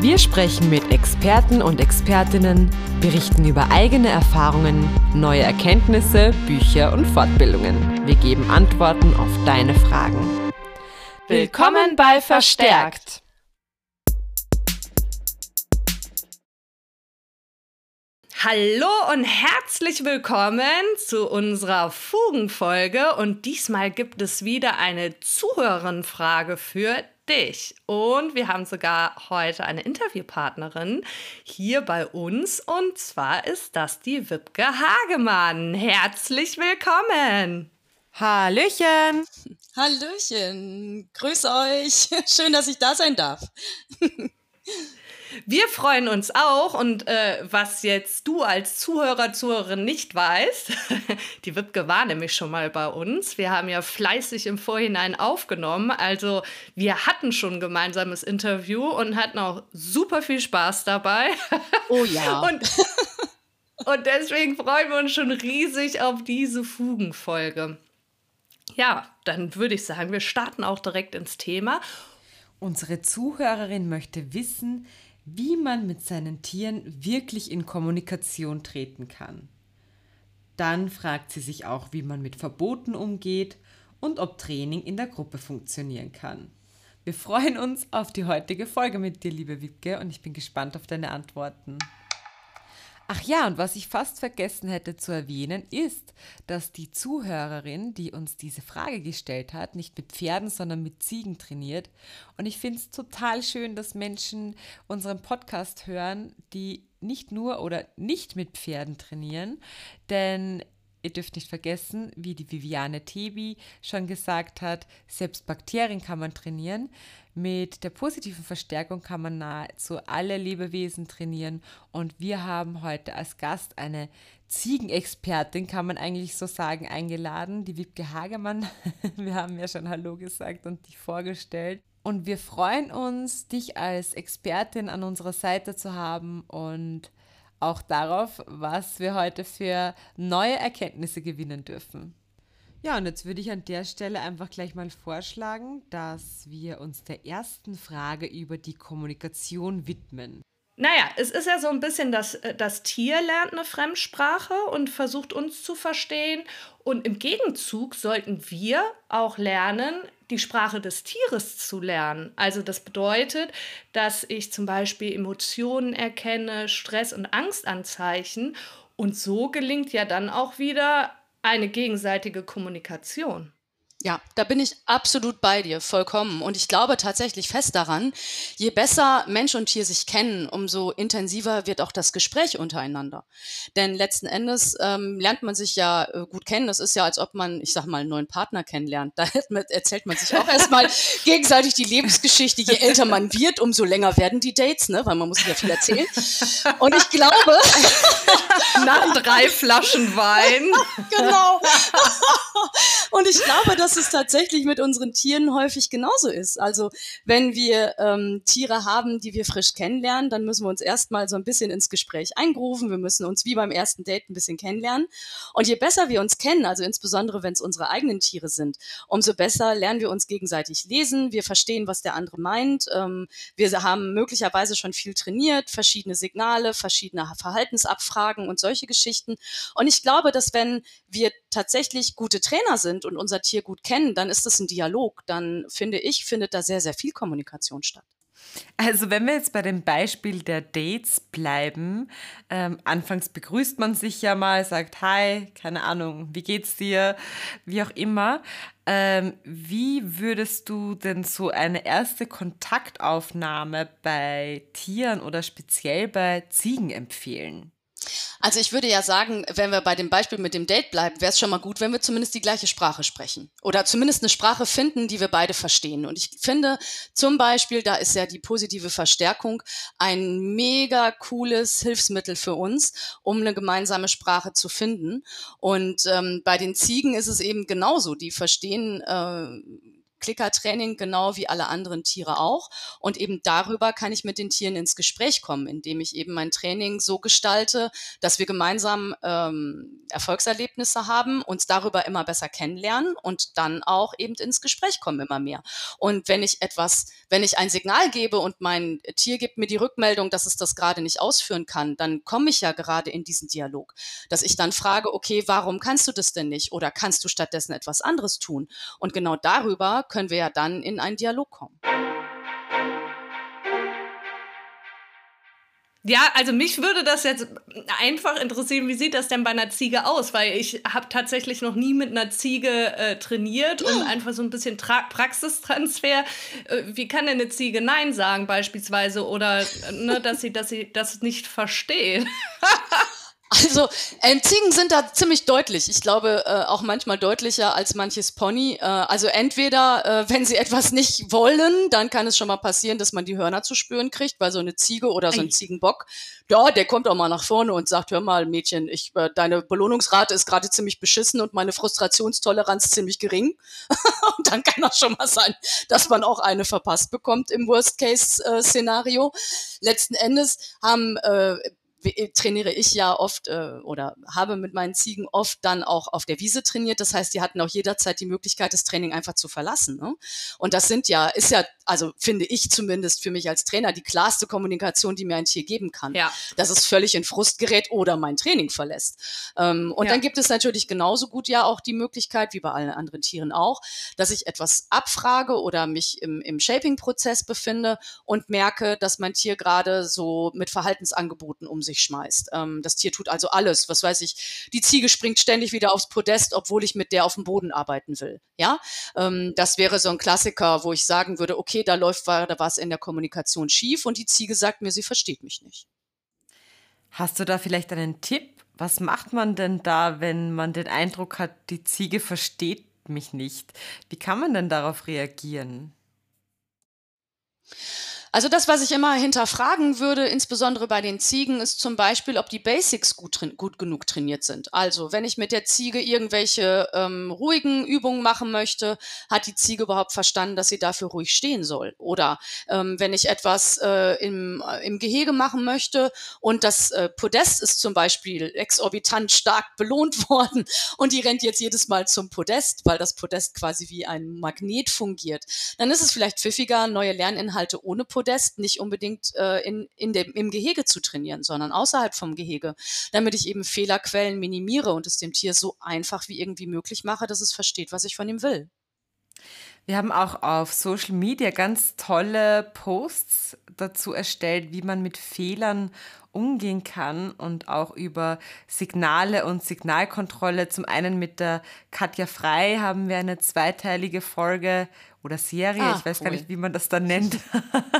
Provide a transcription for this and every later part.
Wir sprechen mit Experten und Expertinnen, berichten über eigene Erfahrungen, neue Erkenntnisse, Bücher und Fortbildungen. Wir geben Antworten auf deine Fragen. Willkommen bei Verstärkt! Hallo und herzlich willkommen zu unserer Fugenfolge und diesmal gibt es wieder eine Zuhörerenfrage für dich. Und wir haben sogar heute eine Interviewpartnerin hier bei uns und zwar ist das die Wipke Hagemann. Herzlich willkommen! Hallöchen! Hallöchen! Grüß euch! Schön, dass ich da sein darf. Wir freuen uns auch und äh, was jetzt du als Zuhörer, Zuhörerin nicht weißt, die Wipke war nämlich schon mal bei uns. Wir haben ja fleißig im Vorhinein aufgenommen. Also wir hatten schon ein gemeinsames Interview und hatten auch super viel Spaß dabei. Oh ja. und, und deswegen freuen wir uns schon riesig auf diese Fugenfolge. Ja, dann würde ich sagen, wir starten auch direkt ins Thema. Unsere Zuhörerin möchte wissen, wie man mit seinen Tieren wirklich in Kommunikation treten kann. Dann fragt sie sich auch, wie man mit Verboten umgeht und ob Training in der Gruppe funktionieren kann. Wir freuen uns auf die heutige Folge mit dir, liebe Wipke, und ich bin gespannt auf deine Antworten. Ach ja, und was ich fast vergessen hätte zu erwähnen, ist, dass die Zuhörerin, die uns diese Frage gestellt hat, nicht mit Pferden, sondern mit Ziegen trainiert. Und ich finde es total schön, dass Menschen unseren Podcast hören, die nicht nur oder nicht mit Pferden trainieren, denn Ihr dürft nicht vergessen, wie die Viviane Tebi schon gesagt hat, selbst Bakterien kann man trainieren. Mit der positiven Verstärkung kann man nahezu alle Lebewesen trainieren. Und wir haben heute als Gast eine Ziegenexpertin, kann man eigentlich so sagen, eingeladen, die Wiebke Hagemann. Wir haben ja schon Hallo gesagt und dich vorgestellt. Und wir freuen uns, dich als Expertin an unserer Seite zu haben und auch darauf, was wir heute für neue Erkenntnisse gewinnen dürfen. Ja, und jetzt würde ich an der Stelle einfach gleich mal vorschlagen, dass wir uns der ersten Frage über die Kommunikation widmen. Naja, es ist ja so ein bisschen, dass äh, das Tier lernt eine Fremdsprache und versucht uns zu verstehen. Und im Gegenzug sollten wir auch lernen, die Sprache des Tieres zu lernen. Also das bedeutet, dass ich zum Beispiel Emotionen erkenne, Stress- und Angstanzeichen. Und so gelingt ja dann auch wieder eine gegenseitige Kommunikation. Ja, da bin ich absolut bei dir, vollkommen. Und ich glaube tatsächlich fest daran, je besser Mensch und Tier sich kennen, umso intensiver wird auch das Gespräch untereinander. Denn letzten Endes ähm, lernt man sich ja äh, gut kennen. Das ist ja, als ob man, ich sag mal, einen neuen Partner kennenlernt. Da erzählt man sich auch erstmal gegenseitig die Lebensgeschichte. Je älter man wird, umso länger werden die Dates, ne? weil man muss ja viel erzählen. Und ich glaube... Nach drei Flaschen Wein. genau. Und ich glaube, dass es tatsächlich mit unseren Tieren häufig genauso ist. Also wenn wir ähm, Tiere haben, die wir frisch kennenlernen, dann müssen wir uns erstmal so ein bisschen ins Gespräch eingrufen. Wir müssen uns wie beim ersten Date ein bisschen kennenlernen. Und je besser wir uns kennen, also insbesondere wenn es unsere eigenen Tiere sind, umso besser lernen wir uns gegenseitig lesen. Wir verstehen, was der andere meint. Ähm, wir haben möglicherweise schon viel trainiert, verschiedene Signale, verschiedene Verhaltensabfragen und solche Geschichten. Und ich glaube, dass wenn wir tatsächlich gute Trainer sind und unser Tier gut kennen, dann ist das ein Dialog. Dann finde ich, findet da sehr, sehr viel Kommunikation statt. Also wenn wir jetzt bei dem Beispiel der Dates bleiben, ähm, anfangs begrüßt man sich ja mal, sagt Hi, keine Ahnung, wie geht's dir, wie auch immer. Ähm, wie würdest du denn so eine erste Kontaktaufnahme bei Tieren oder speziell bei Ziegen empfehlen? Also ich würde ja sagen, wenn wir bei dem Beispiel mit dem Date bleiben, wäre es schon mal gut, wenn wir zumindest die gleiche Sprache sprechen. Oder zumindest eine Sprache finden, die wir beide verstehen. Und ich finde zum Beispiel, da ist ja die positive Verstärkung ein mega cooles Hilfsmittel für uns, um eine gemeinsame Sprache zu finden. Und ähm, bei den Ziegen ist es eben genauso. Die verstehen äh, Klickertraining genau wie alle anderen Tiere auch. Und eben darüber kann ich mit den Tieren ins Gespräch kommen, indem ich eben mein Training so gestalte, dass wir gemeinsam ähm, Erfolgserlebnisse haben, uns darüber immer besser kennenlernen und dann auch eben ins Gespräch kommen immer mehr. Und wenn ich etwas, wenn ich ein Signal gebe und mein Tier gibt mir die Rückmeldung, dass es das gerade nicht ausführen kann, dann komme ich ja gerade in diesen Dialog, dass ich dann frage, okay, warum kannst du das denn nicht? Oder kannst du stattdessen etwas anderes tun? Und genau darüber können wir ja dann in einen Dialog kommen. Ja, also mich würde das jetzt einfach interessieren, wie sieht das denn bei einer Ziege aus? Weil ich habe tatsächlich noch nie mit einer Ziege äh, trainiert und einfach so ein bisschen Tra Praxistransfer. Äh, wie kann denn eine Ziege Nein sagen beispielsweise oder ne, dass sie, dass sie das nicht versteht? Also ähm, Ziegen sind da ziemlich deutlich. Ich glaube äh, auch manchmal deutlicher als manches Pony. Äh, also entweder, äh, wenn sie etwas nicht wollen, dann kann es schon mal passieren, dass man die Hörner zu spüren kriegt, weil so eine Ziege oder so ein Ziegenbock, ja, der kommt auch mal nach vorne und sagt, hör mal, Mädchen, ich, äh, deine Belohnungsrate ist gerade ziemlich beschissen und meine Frustrationstoleranz ziemlich gering. und dann kann das schon mal sein, dass man auch eine verpasst bekommt im Worst-Case-Szenario. Letzten Endes haben äh, äh, trainiere ich ja oft äh, oder habe mit meinen Ziegen oft dann auch auf der Wiese trainiert. Das heißt, die hatten auch jederzeit die Möglichkeit, das Training einfach zu verlassen. Ne? Und das sind ja, ist ja, also finde ich zumindest für mich als Trainer die klarste Kommunikation, die mir ein Tier geben kann. Ja. Dass es völlig in Frust gerät oder mein Training verlässt. Ähm, und ja. dann gibt es natürlich genauso gut ja auch die Möglichkeit, wie bei allen anderen Tieren auch, dass ich etwas abfrage oder mich im, im Shaping-Prozess befinde und merke, dass mein Tier gerade so mit Verhaltensangeboten um sich schmeißt. Ähm, das Tier tut also alles. Was weiß ich, die Ziege springt ständig wieder aufs Podest, obwohl ich mit der auf dem Boden arbeiten will. Ja, ähm, das wäre so ein Klassiker, wo ich sagen würde, okay, da läuft da was in der Kommunikation schief und die Ziege sagt mir, sie versteht mich nicht. Hast du da vielleicht einen Tipp? Was macht man denn da, wenn man den Eindruck hat, die Ziege versteht mich nicht? Wie kann man denn darauf reagieren? Also das, was ich immer hinterfragen würde, insbesondere bei den Ziegen, ist zum Beispiel, ob die Basics gut, gut genug trainiert sind. Also wenn ich mit der Ziege irgendwelche ähm, ruhigen Übungen machen möchte, hat die Ziege überhaupt verstanden, dass sie dafür ruhig stehen soll. Oder ähm, wenn ich etwas äh, im, äh, im Gehege machen möchte und das äh, Podest ist zum Beispiel exorbitant stark belohnt worden und die rennt jetzt jedes Mal zum Podest, weil das Podest quasi wie ein Magnet fungiert, dann ist es vielleicht pfiffiger, neue Lerninhalte ohne Podest Podest nicht unbedingt äh, in, in dem, im Gehege zu trainieren, sondern außerhalb vom Gehege, damit ich eben Fehlerquellen minimiere und es dem Tier so einfach wie irgendwie möglich mache, dass es versteht, was ich von ihm will. Wir haben auch auf Social Media ganz tolle Posts dazu erstellt, wie man mit Fehlern umgehen kann und auch über Signale und Signalkontrolle. Zum einen mit der Katja Frei haben wir eine zweiteilige Folge oder Serie, ah, ich weiß cool. gar nicht, wie man das dann nennt,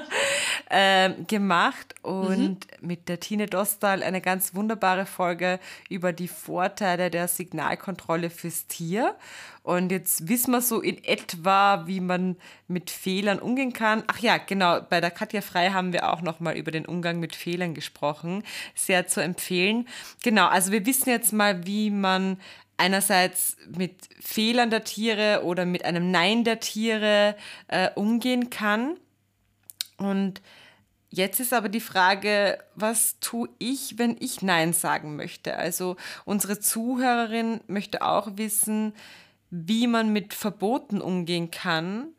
ähm, gemacht und mhm. mit der Tine Dostal eine ganz wunderbare Folge über die Vorteile der Signalkontrolle fürs Tier. Und jetzt wissen wir so in etwa, wie man mit Fehlern umgehen kann. Ach ja, genau, bei der Katja Frei haben wir auch nochmal über den Umgang mit Fehlern gesprochen. Sehr zu empfehlen. Genau, also wir wissen jetzt mal, wie man einerseits mit Fehlern der Tiere oder mit einem Nein der Tiere äh, umgehen kann. Und jetzt ist aber die Frage, was tue ich, wenn ich Nein sagen möchte? Also unsere Zuhörerin möchte auch wissen, wie man mit Verboten umgehen kann,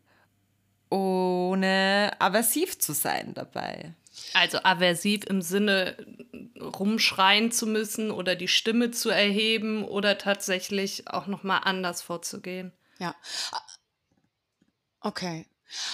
ohne aversiv zu sein dabei. Also aversiv im Sinne rumschreien zu müssen oder die Stimme zu erheben oder tatsächlich auch noch mal anders vorzugehen. Ja. Okay.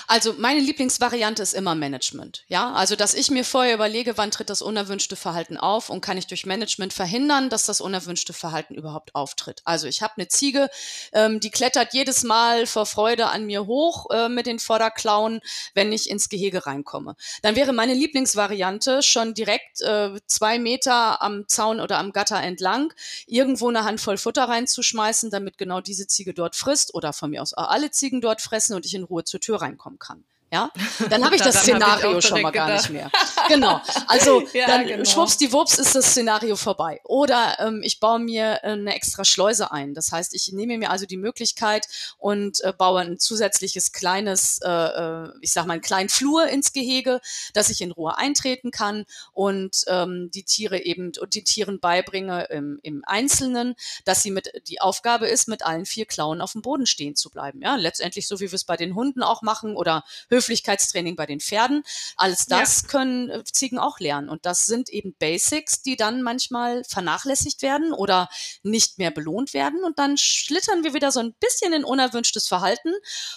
Also meine Lieblingsvariante ist immer Management. Ja, also dass ich mir vorher überlege, wann tritt das unerwünschte Verhalten auf und kann ich durch Management verhindern, dass das unerwünschte Verhalten überhaupt auftritt. Also ich habe eine Ziege, ähm, die klettert jedes Mal vor Freude an mir hoch äh, mit den Vorderklauen, wenn ich ins Gehege reinkomme. Dann wäre meine Lieblingsvariante schon direkt äh, zwei Meter am Zaun oder am Gatter entlang irgendwo eine Handvoll Futter reinzuschmeißen, damit genau diese Ziege dort frisst oder von mir aus auch alle Ziegen dort fressen und ich in Ruhe zur Tür rein reinkommen kann. Ja, dann habe ich das Szenario ich schon mal gar nicht mehr. Genau. Also ja, dann genau. schwuppsdiwupps ist das Szenario vorbei. Oder ähm, ich baue mir äh, eine extra Schleuse ein. Das heißt, ich nehme mir also die Möglichkeit und äh, baue ein zusätzliches kleines, äh, äh ich sag mal, einen kleinen Flur ins Gehege, dass ich in Ruhe eintreten kann und ähm, die Tiere eben und die Tieren beibringe im, im Einzelnen, dass sie mit die Aufgabe ist, mit allen vier Klauen auf dem Boden stehen zu bleiben. Ja, letztendlich so wie wir es bei den Hunden auch machen oder Höflichkeitstraining bei den Pferden. Alles das ja. können äh, Ziegen auch lernen. Und das sind eben Basics, die dann manchmal vernachlässigt werden oder nicht mehr belohnt werden. Und dann schlittern wir wieder so ein bisschen in unerwünschtes Verhalten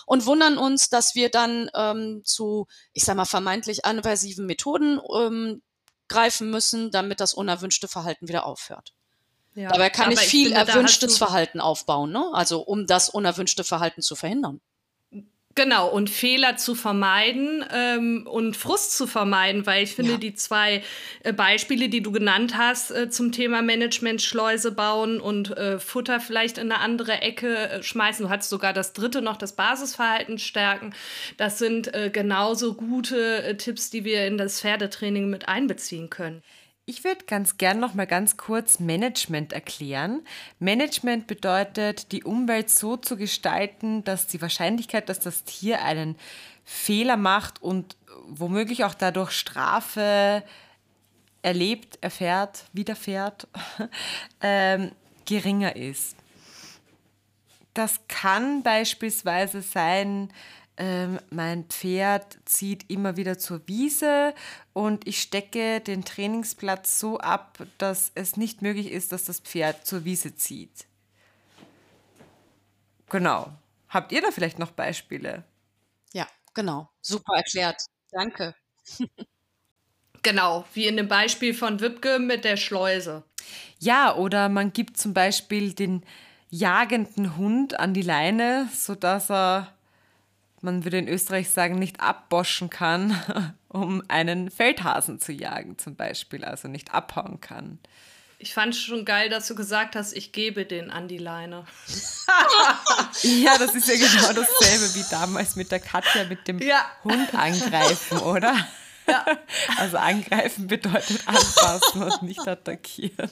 und wundern uns, dass wir dann ähm, zu, ich sag mal, vermeintlich aversiven Methoden ähm, greifen müssen, damit das unerwünschte Verhalten wieder aufhört. Ja, Dabei kann ich viel finde, erwünschtes Verhalten aufbauen, ne? also um das unerwünschte Verhalten zu verhindern. Genau, und Fehler zu vermeiden ähm, und Frust zu vermeiden, weil ich finde, ja. die zwei äh, Beispiele, die du genannt hast äh, zum Thema Management, Schleuse bauen und äh, Futter vielleicht in eine andere Ecke äh, schmeißen, du hattest sogar das dritte noch, das Basisverhalten stärken, das sind äh, genauso gute äh, Tipps, die wir in das Pferdetraining mit einbeziehen können. Ich würde ganz gern noch mal ganz kurz Management erklären. Management bedeutet, die Umwelt so zu gestalten, dass die Wahrscheinlichkeit, dass das Tier einen Fehler macht und womöglich auch dadurch Strafe erlebt, erfährt, widerfährt, ähm, geringer ist. Das kann beispielsweise sein, ähm, mein Pferd zieht immer wieder zur Wiese und ich stecke den Trainingsplatz so ab, dass es nicht möglich ist, dass das Pferd zur Wiese zieht. Genau. Habt ihr da vielleicht noch Beispiele? Ja, genau. Super erklärt. Danke. Genau, wie in dem Beispiel von Wipke mit der Schleuse. Ja, oder man gibt zum Beispiel den jagenden Hund an die Leine, sodass er man würde in Österreich sagen, nicht abboschen kann, um einen Feldhasen zu jagen zum Beispiel, also nicht abhauen kann. Ich fand schon geil, dass du gesagt hast, ich gebe den an die Leine. ja, das ist ja genau dasselbe wie damals mit der Katja mit dem ja. Hund angreifen, oder? Ja. Also angreifen bedeutet anfassen und nicht attackieren.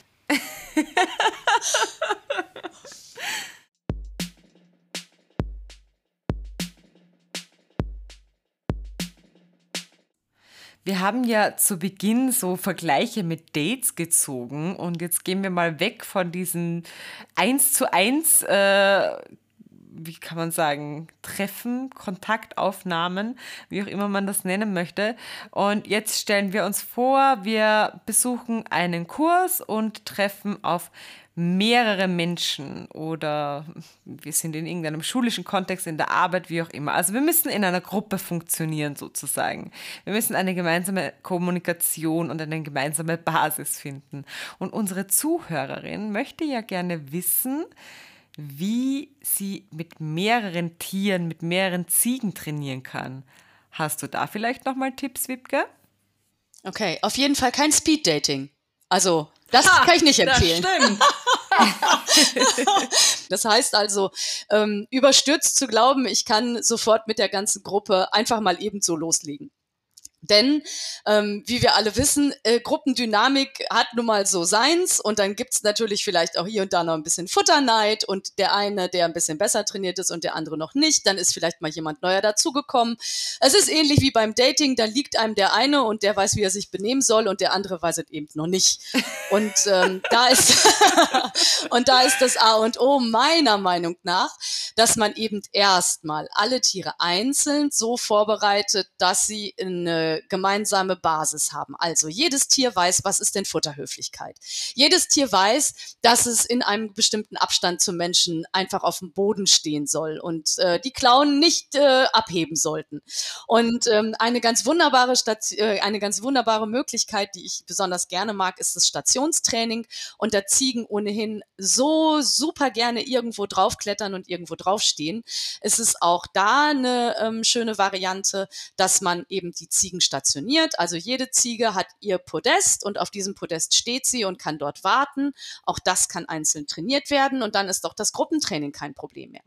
Wir haben ja zu Beginn so Vergleiche mit Dates gezogen und jetzt gehen wir mal weg von diesen eins zu eins, äh, wie kann man sagen, Treffen, Kontaktaufnahmen, wie auch immer man das nennen möchte. Und jetzt stellen wir uns vor, wir besuchen einen Kurs und treffen auf mehrere Menschen oder wir sind in irgendeinem schulischen Kontext, in der Arbeit, wie auch immer. Also wir müssen in einer Gruppe funktionieren sozusagen. Wir müssen eine gemeinsame Kommunikation und eine gemeinsame Basis finden. Und unsere Zuhörerin möchte ja gerne wissen, wie sie mit mehreren Tieren, mit mehreren Ziegen trainieren kann. Hast du da vielleicht nochmal Tipps, Wipke? Okay, auf jeden Fall kein Speed-Dating. Also, das ha, kann ich nicht empfehlen. Das stimmt. das heißt also, ähm, überstürzt zu glauben, ich kann sofort mit der ganzen Gruppe einfach mal ebenso loslegen. Denn, ähm, wie wir alle wissen, äh, Gruppendynamik hat nun mal so seins und dann gibt's natürlich vielleicht auch hier und da noch ein bisschen Futterneid und der eine, der ein bisschen besser trainiert ist und der andere noch nicht, dann ist vielleicht mal jemand neuer dazugekommen. Es ist ähnlich wie beim Dating, da liegt einem der eine und der weiß, wie er sich benehmen soll und der andere weiß es eben noch nicht. Und ähm, da ist und da ist das A und O meiner Meinung nach, dass man eben erstmal alle Tiere einzeln so vorbereitet, dass sie in eine gemeinsame Basis haben. Also jedes Tier weiß, was ist denn Futterhöflichkeit. Jedes Tier weiß, dass es in einem bestimmten Abstand zum Menschen einfach auf dem Boden stehen soll und äh, die Klauen nicht äh, abheben sollten. Und ähm, eine ganz wunderbare Station, äh, eine ganz wunderbare Möglichkeit, die ich besonders gerne mag, ist das Stationstraining. Und da Ziegen ohnehin so super gerne irgendwo draufklettern und irgendwo draufstehen. Es ist auch da eine ähm, schöne Variante, dass man eben die Ziegen stationiert. Also jede Ziege hat ihr Podest und auf diesem Podest steht sie und kann dort warten. Auch das kann einzeln trainiert werden und dann ist doch das Gruppentraining kein Problem mehr.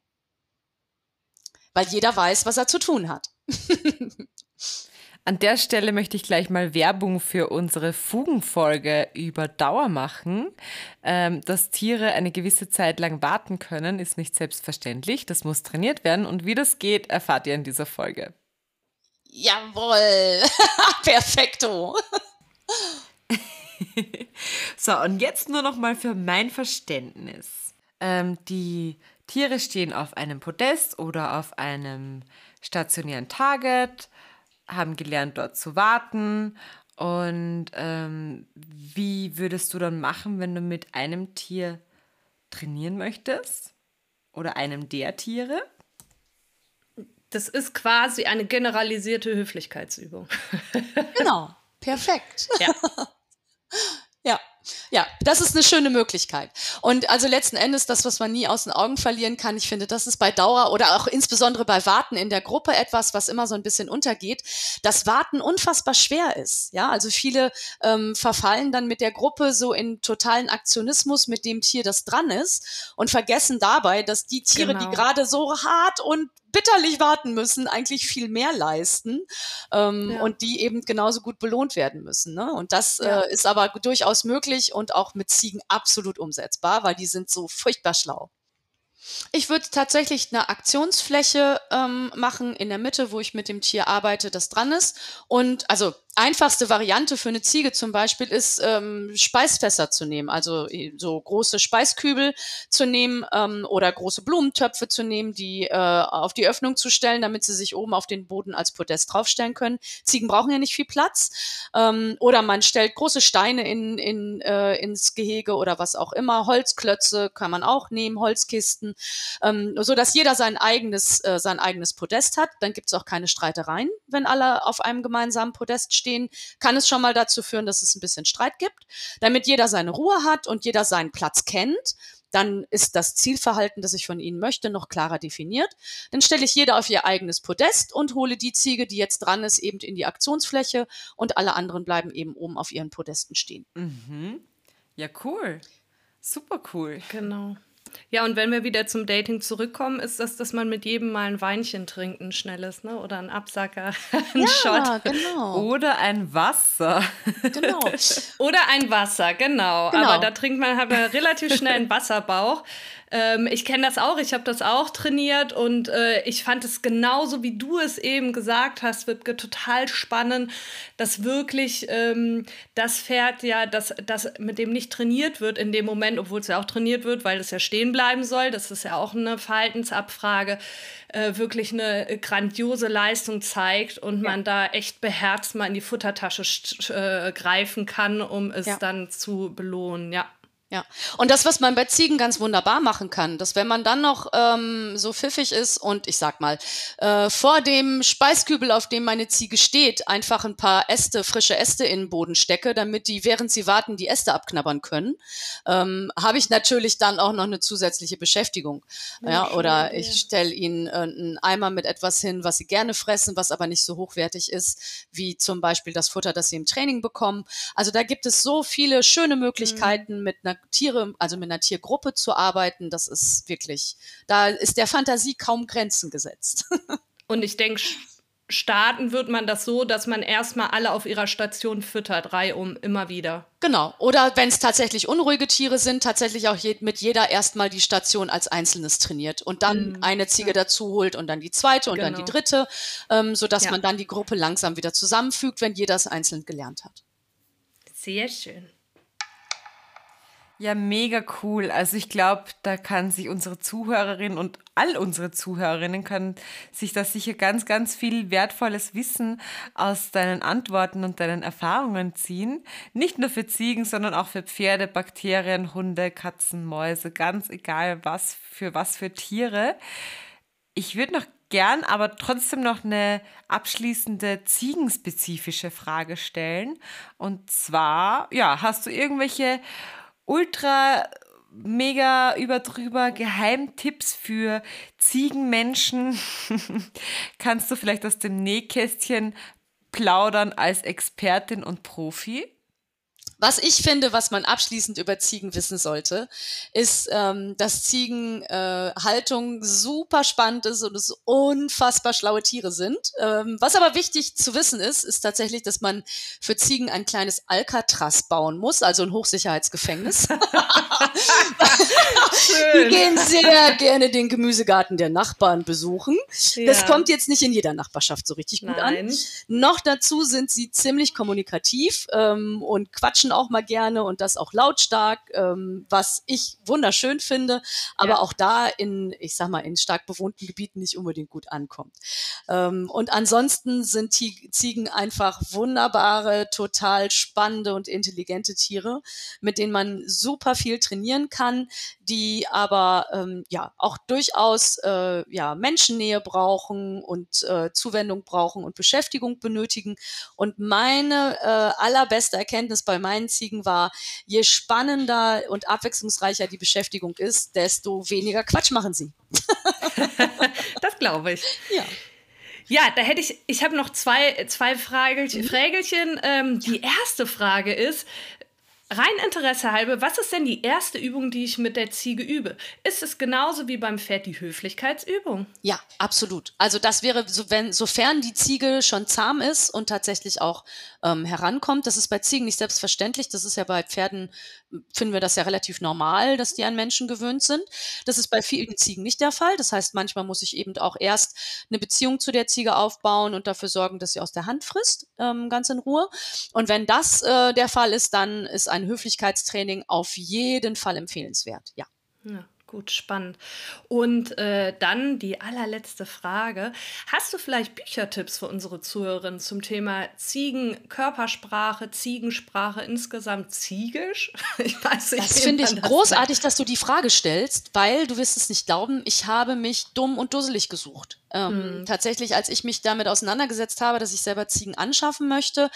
Weil jeder weiß, was er zu tun hat. An der Stelle möchte ich gleich mal Werbung für unsere Fugenfolge über Dauer machen. Ähm, dass Tiere eine gewisse Zeit lang warten können, ist nicht selbstverständlich. Das muss trainiert werden. Und wie das geht, erfahrt ihr in dieser Folge. Jawohl. Perfekto. so, und jetzt nur noch mal für mein Verständnis. Ähm, die Tiere stehen auf einem Podest oder auf einem stationären Target haben gelernt, dort zu warten. Und ähm, wie würdest du dann machen, wenn du mit einem Tier trainieren möchtest? Oder einem der Tiere? Das ist quasi eine generalisierte Höflichkeitsübung. genau, perfekt. Ja. ja. Ja, das ist eine schöne Möglichkeit. Und also letzten Endes das, was man nie aus den Augen verlieren kann, ich finde, das ist bei Dauer oder auch insbesondere bei Warten in der Gruppe etwas, was immer so ein bisschen untergeht, dass Warten unfassbar schwer ist. Ja, also viele ähm, verfallen dann mit der Gruppe so in totalen Aktionismus mit dem Tier, das dran ist und vergessen dabei, dass die Tiere, genau. die gerade so hart und bitterlich warten müssen, eigentlich viel mehr leisten ähm, ja. und die eben genauso gut belohnt werden müssen. Ne? Und das ja. äh, ist aber durchaus möglich und auch mit Ziegen absolut umsetzbar, weil die sind so furchtbar schlau. Ich würde tatsächlich eine Aktionsfläche ähm, machen in der Mitte, wo ich mit dem Tier arbeite, das dran ist. Und also einfachste Variante für eine Ziege zum Beispiel ist, ähm, Speisfässer zu nehmen, also äh, so große Speiskübel zu nehmen ähm, oder große Blumentöpfe zu nehmen, die äh, auf die Öffnung zu stellen, damit sie sich oben auf den Boden als Podest draufstellen können. Ziegen brauchen ja nicht viel Platz. Ähm, oder man stellt große Steine in, in, äh, ins Gehege oder was auch immer. Holzklötze kann man auch nehmen, Holzkisten, ähm, so dass jeder sein eigenes, äh, sein eigenes Podest hat. Dann gibt's auch keine Streitereien, wenn alle auf einem gemeinsamen Podest stehen stehen, kann es schon mal dazu führen, dass es ein bisschen Streit gibt. Damit jeder seine Ruhe hat und jeder seinen Platz kennt, dann ist das Zielverhalten, das ich von Ihnen möchte, noch klarer definiert. Dann stelle ich jeder auf ihr eigenes Podest und hole die Ziege, die jetzt dran ist, eben in die Aktionsfläche und alle anderen bleiben eben oben auf ihren Podesten stehen. Mhm. Ja, cool. Super cool. Genau. Ja, und wenn wir wieder zum Dating zurückkommen, ist das, dass man mit jedem mal ein Weinchen trinkt, ein schnelles, ne? Oder ein Absacker, ein ja, Shot. Genau. Oder ein Wasser. Genau. Oder ein Wasser, genau. genau. Aber da trinkt man, hat man relativ schnell einen Wasserbauch. Ähm, ich kenne das auch, ich habe das auch trainiert und äh, ich fand es genauso, wie du es eben gesagt hast, Wipke, total spannend, dass wirklich ähm, das Pferd ja, dass das mit dem nicht trainiert wird in dem Moment, obwohl es ja auch trainiert wird, weil es ja stehen bleiben soll. Das ist ja auch eine Verhaltensabfrage, äh, wirklich eine grandiose Leistung zeigt und ja. man da echt beherzt mal in die Futtertasche äh, greifen kann, um es ja. dann zu belohnen. Ja. Ja, und das, was man bei Ziegen ganz wunderbar machen kann, dass wenn man dann noch ähm, so pfiffig ist und ich sag mal, äh, vor dem Speiskübel, auf dem meine Ziege steht, einfach ein paar Äste, frische Äste in den Boden stecke, damit die, während sie warten, die Äste abknabbern können, ähm, habe ich natürlich dann auch noch eine zusätzliche Beschäftigung. Ja, ja oder ich stelle ihnen äh, einen Eimer mit etwas hin, was sie gerne fressen, was aber nicht so hochwertig ist, wie zum Beispiel das Futter, das sie im Training bekommen. Also da gibt es so viele schöne Möglichkeiten mhm. mit einer Tiere, also mit einer Tiergruppe zu arbeiten, das ist wirklich, da ist der Fantasie kaum Grenzen gesetzt. Und ich denke, starten wird man das so, dass man erstmal alle auf ihrer Station füttert, reihum, immer wieder. Genau. Oder wenn es tatsächlich unruhige Tiere sind, tatsächlich auch je, mit jeder erstmal die Station als Einzelnes trainiert und dann mhm. eine Ziege ja. dazu holt und dann die zweite und genau. dann die genau. dritte, ähm, sodass ja. man dann die Gruppe langsam wieder zusammenfügt, wenn jeder es einzeln gelernt hat. Sehr schön. Ja, mega cool. Also ich glaube, da kann sich unsere Zuhörerin und all unsere Zuhörerinnen können sich da sicher ganz, ganz viel wertvolles Wissen aus deinen Antworten und deinen Erfahrungen ziehen. Nicht nur für Ziegen, sondern auch für Pferde, Bakterien, Hunde, Katzen, Mäuse, ganz egal was für was für Tiere. Ich würde noch gern aber trotzdem noch eine abschließende ziegenspezifische Frage stellen. Und zwar, ja, hast du irgendwelche ultra mega überdrüber Geheimtipps für Ziegenmenschen. Kannst du vielleicht aus dem Nähkästchen plaudern als Expertin und Profi? Was ich finde, was man abschließend über Ziegen wissen sollte, ist, ähm, dass Ziegenhaltung äh, super spannend ist und es unfassbar schlaue Tiere sind. Ähm, was aber wichtig zu wissen ist, ist tatsächlich, dass man für Ziegen ein kleines Alcatraz bauen muss, also ein Hochsicherheitsgefängnis. Die gehen sehr gerne den Gemüsegarten der Nachbarn besuchen. Ja. Das kommt jetzt nicht in jeder Nachbarschaft so richtig gut Nein. an. Noch dazu sind sie ziemlich kommunikativ ähm, und quatschen auch mal gerne und das auch lautstark, ähm, was ich wunderschön finde, aber ja. auch da in, ich sag mal, in stark bewohnten Gebieten nicht unbedingt gut ankommt. Ähm, und ansonsten sind Ziegen einfach wunderbare, total spannende und intelligente Tiere, mit denen man super viel trainieren kann, die aber ähm, ja auch durchaus äh, ja Menschennähe brauchen und äh, Zuwendung brauchen und Beschäftigung benötigen. Und meine äh, allerbeste Erkenntnis bei meinen Ziegen war, je spannender und abwechslungsreicher die Beschäftigung ist, desto weniger Quatsch machen sie. das glaube ich. Ja. Ja, da hätte ich, ich habe noch zwei, zwei Fragelchen. Mhm. Frägelchen. Ähm, die erste Frage ist, Rein Interesse halber, was ist denn die erste Übung, die ich mit der Ziege übe? Ist es genauso wie beim Pferd die Höflichkeitsübung? Ja, absolut. Also das wäre, so, wenn, sofern die Ziege schon zahm ist und tatsächlich auch ähm, herankommt, das ist bei Ziegen nicht selbstverständlich. Das ist ja bei Pferden, finden wir das ja relativ normal, dass die an Menschen gewöhnt sind. Das ist bei vielen Ziegen nicht der Fall. Das heißt, manchmal muss ich eben auch erst eine Beziehung zu der Ziege aufbauen und dafür sorgen, dass sie aus der Hand frisst, ähm, ganz in Ruhe. Und wenn das äh, der Fall ist, dann ist ein Höflichkeitstraining auf jeden Fall empfehlenswert. Ja. ja. Gut, spannend. Und äh, dann die allerletzte Frage. Hast du vielleicht Büchertipps für unsere Zuhörerinnen zum Thema Ziegenkörpersprache, Ziegensprache insgesamt ziegisch? Ich weiß nicht. Das finde ich das großartig, dass du die Frage stellst, weil du wirst es nicht glauben, ich habe mich dumm und dusselig gesucht. Ähm, mhm. Tatsächlich, als ich mich damit auseinandergesetzt habe, dass ich selber Ziegen anschaffen möchte,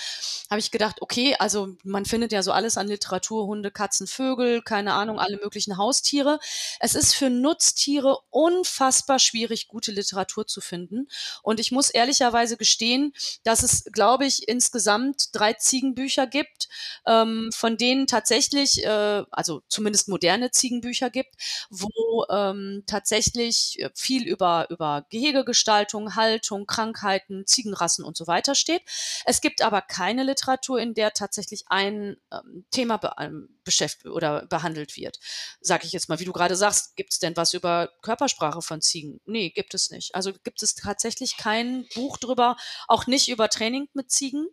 habe ich gedacht, okay, also man findet ja so alles an Literatur, Hunde, Katzen, Vögel, keine Ahnung, alle möglichen Haustiere. Es ist für Nutztiere unfassbar schwierig, gute Literatur zu finden. Und ich muss ehrlicherweise gestehen, dass es, glaube ich, insgesamt drei Ziegenbücher gibt, ähm, von denen tatsächlich, äh, also zumindest moderne Ziegenbücher gibt, wo ähm, tatsächlich viel über, über Gehege Tiergestaltung, Haltung, Krankheiten, Ziegenrassen und so weiter steht. Es gibt aber keine Literatur, in der tatsächlich ein ähm, Thema be ähm, beschäftigt oder behandelt wird. Sag ich jetzt mal, wie du gerade sagst, gibt es denn was über Körpersprache von Ziegen? Nee, gibt es nicht. Also gibt es tatsächlich kein Buch drüber, auch nicht über Training mit Ziegen.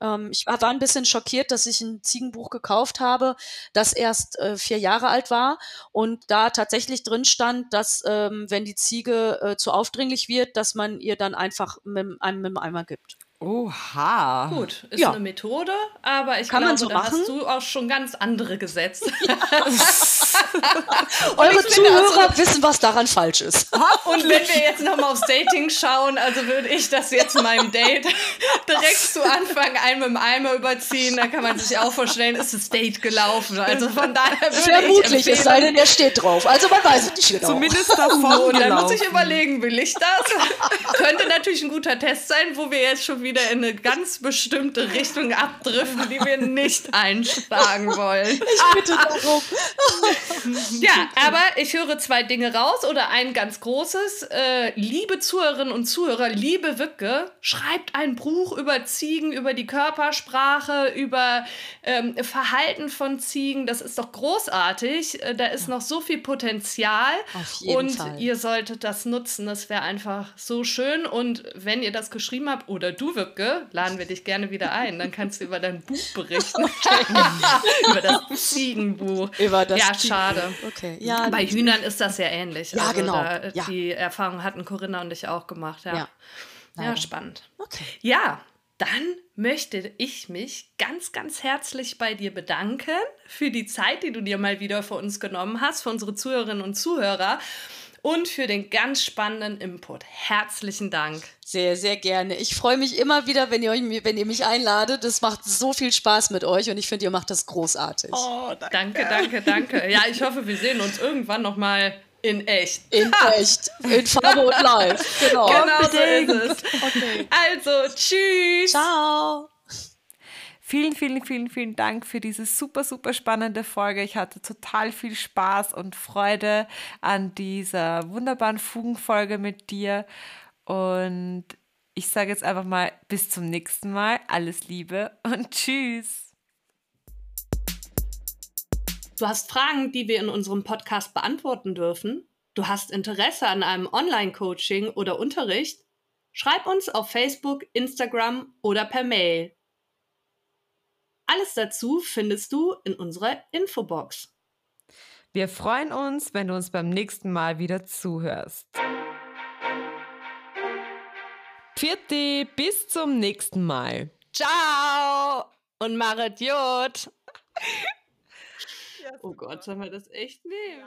Ähm, ich war, ein bisschen schockiert, dass ich ein Ziegenbuch gekauft habe, das erst äh, vier Jahre alt war und da tatsächlich drin stand, dass ähm, wenn die Ziege äh, zu aufdringlich wird, dass man ihr dann einfach mit einem, mit einem Eimer gibt. Oha. Gut, ist ja. eine Methode, aber ich Kann glaube, so da machen? hast du auch schon ganz andere gesetzt. Ja. Eure Zuhörer also, wissen, was daran falsch ist. Und wenn wir jetzt nochmal aufs Dating schauen, also würde ich das jetzt meinem Date direkt zu Anfang ein mit dem Eimer überziehen, da kann man sich auch vorstellen, ist das Date gelaufen. Also von daher würde Vermutlich, es sei denn, er steht drauf. Also man weiß es nicht genau. Zumindest davon Und dann muss ich überlegen, will ich das? Könnte natürlich ein guter Test sein, wo wir jetzt schon wieder in eine ganz bestimmte Richtung abdriften, die wir nicht einschlagen wollen. Ich bitte darum. ja, aber ich höre zwei Dinge raus oder ein ganz großes. Äh, liebe Zuhörerinnen und Zuhörer, liebe Wücke, schreibt ein Buch über Ziegen, über die Körpersprache, über ähm, Verhalten von Ziegen. Das ist doch großartig. Äh, da ist ja. noch so viel Potenzial. Auf jeden und Fall. ihr solltet das nutzen. Das wäre einfach so schön. Und wenn ihr das geschrieben habt, oder du, Wücke, laden wir dich gerne wieder ein. Dann kannst du über dein Buch berichten. über das Ziegenbuch. Über das ja, schade. Okay. Ja, Bei Hühnern ist das ja ähnlich. Ja, also genau. Da, ja. Die Erfahrung hatten Corinna und ich auch gemacht. Ja, ja. ja spannend. Okay. Ja, dann möchte ich mich ganz, ganz herzlich bei dir bedanken für die Zeit, die du dir mal wieder für uns genommen hast, für unsere Zuhörerinnen und Zuhörer und für den ganz spannenden Input. Herzlichen Dank. Sehr, sehr gerne. Ich freue mich immer wieder, wenn ihr, euch, wenn ihr mich einladet. Das macht so viel Spaß mit euch und ich finde, ihr macht das großartig. Oh, danke. danke, danke, danke. Ja, ich hoffe, wir sehen uns irgendwann noch mal in echt. In echt. In Farbe und live. Genau. Genau so ist es. Okay. Also, tschüss. Ciao. Vielen, vielen, vielen, vielen Dank für diese super, super spannende Folge. Ich hatte total viel Spaß und Freude an dieser wunderbaren Fugenfolge mit dir. Und ich sage jetzt einfach mal bis zum nächsten Mal. Alles Liebe und tschüss. Du hast Fragen, die wir in unserem Podcast beantworten dürfen? Du hast Interesse an einem Online-Coaching oder Unterricht? Schreib uns auf Facebook, Instagram oder per Mail alles dazu findest du in unserer Infobox. Wir freuen uns, wenn du uns beim nächsten Mal wieder zuhörst. Vierte, bis zum nächsten Mal. Ciao und Marit Jod. Oh Gott, sollen wir das echt nehmen?